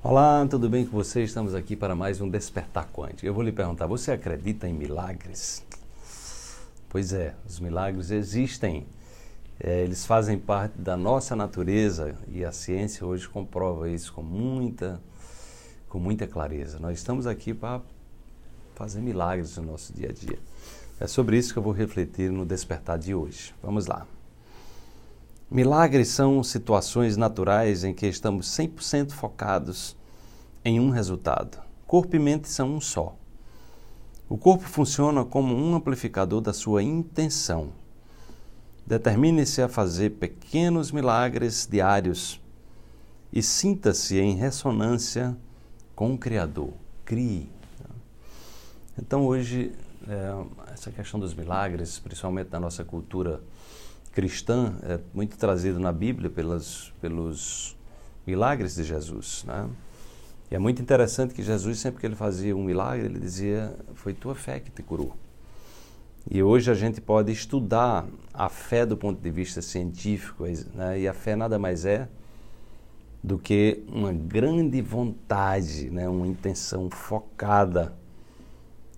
Olá, tudo bem com você? Estamos aqui para mais um Despertar Quântico. Eu vou lhe perguntar: você acredita em milagres? Pois é, os milagres existem. É, eles fazem parte da nossa natureza e a ciência hoje comprova isso com muita, com muita clareza. Nós estamos aqui para fazer milagres no nosso dia a dia. É sobre isso que eu vou refletir no Despertar de hoje. Vamos lá. Milagres são situações naturais em que estamos 100% focados em um resultado. Corpo e mente são um só. O corpo funciona como um amplificador da sua intenção. Determine-se a fazer pequenos milagres diários e sinta-se em ressonância com o Criador. Crie. Então, hoje, é, essa questão dos milagres, principalmente na nossa cultura cristã, é muito trazido na Bíblia pelas, pelos milagres de Jesus. Né? E é muito interessante que Jesus, sempre que ele fazia um milagre, ele dizia: Foi tua fé que te curou. E hoje a gente pode estudar a fé do ponto de vista científico, né? e a fé nada mais é do que uma grande vontade, né? uma intenção focada,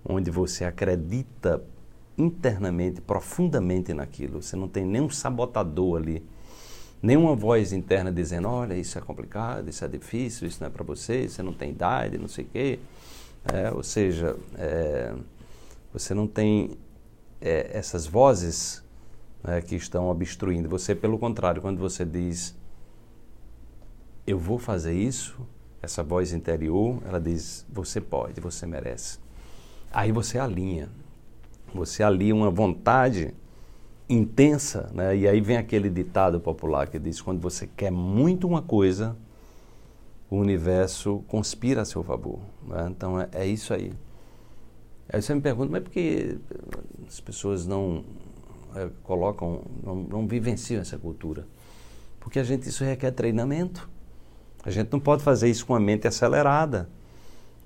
onde você acredita internamente, profundamente naquilo. Você não tem nenhum sabotador ali nenhuma voz interna dizendo, olha, isso é complicado, isso é difícil, isso não é para você, você não tem idade, não sei o quê. É, ou seja, é, você não tem é, essas vozes né, que estão obstruindo. Você, pelo contrário, quando você diz, eu vou fazer isso, essa voz interior, ela diz, você pode, você merece. Aí você alinha. Você alinha uma vontade intensa, né? E aí vem aquele ditado popular que diz: quando você quer muito uma coisa, o universo conspira a seu favor. Né? Então é, é, isso aí. Aí você me pergunta, mas por que as pessoas não é, colocam, não, não vivenciam essa cultura? Porque a gente isso requer treinamento. A gente não pode fazer isso com a mente acelerada.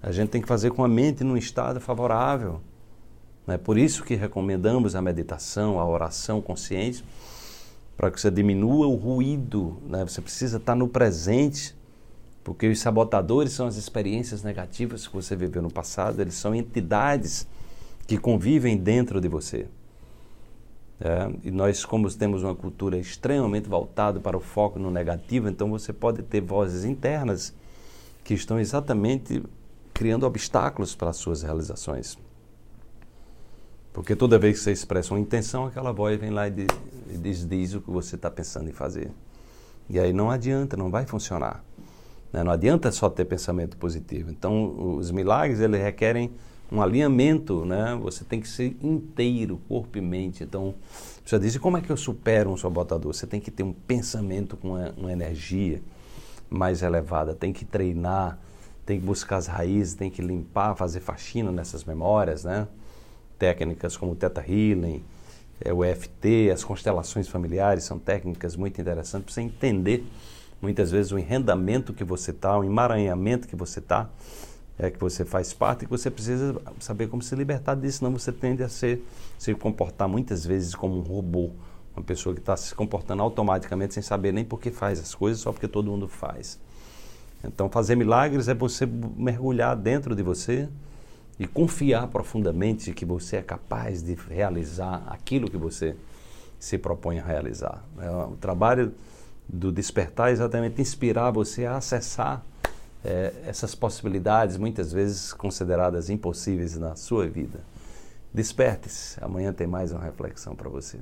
A gente tem que fazer com a mente num estado favorável. É por isso que recomendamos a meditação, a oração consciente, para que você diminua o ruído. Né? Você precisa estar no presente, porque os sabotadores são as experiências negativas que você viveu no passado, eles são entidades que convivem dentro de você. É, e nós, como temos uma cultura extremamente voltada para o foco no negativo, então você pode ter vozes internas que estão exatamente criando obstáculos para as suas realizações. Porque toda vez que você expressa uma intenção, aquela voz vem lá e diz, diz, o que você está pensando em fazer. E aí não adianta, não vai funcionar. Né? Não adianta só ter pensamento positivo. Então, os milagres, eles requerem um alinhamento, né? Você tem que ser inteiro, corpo e mente. Então, você diz, como é que eu supero um sabotador? Você tem que ter um pensamento com uma, uma energia mais elevada, tem que treinar, tem que buscar as raízes, tem que limpar, fazer faxina nessas memórias, né? Técnicas como o Theta Healing, é, o EFT, as constelações familiares são técnicas muito interessantes para você entender muitas vezes o enrendamento que você está, o emaranhamento que você está, é, que você faz parte e que você precisa saber como se libertar disso, senão você tende a ser, se comportar muitas vezes como um robô, uma pessoa que está se comportando automaticamente sem saber nem por que faz as coisas, só porque todo mundo faz. Então, fazer milagres é você mergulhar dentro de você, e confiar profundamente que você é capaz de realizar aquilo que você se propõe a realizar. É, o trabalho do despertar é exatamente inspirar você a acessar é, essas possibilidades, muitas vezes consideradas impossíveis na sua vida. Desperte-se, amanhã tem mais uma reflexão para você.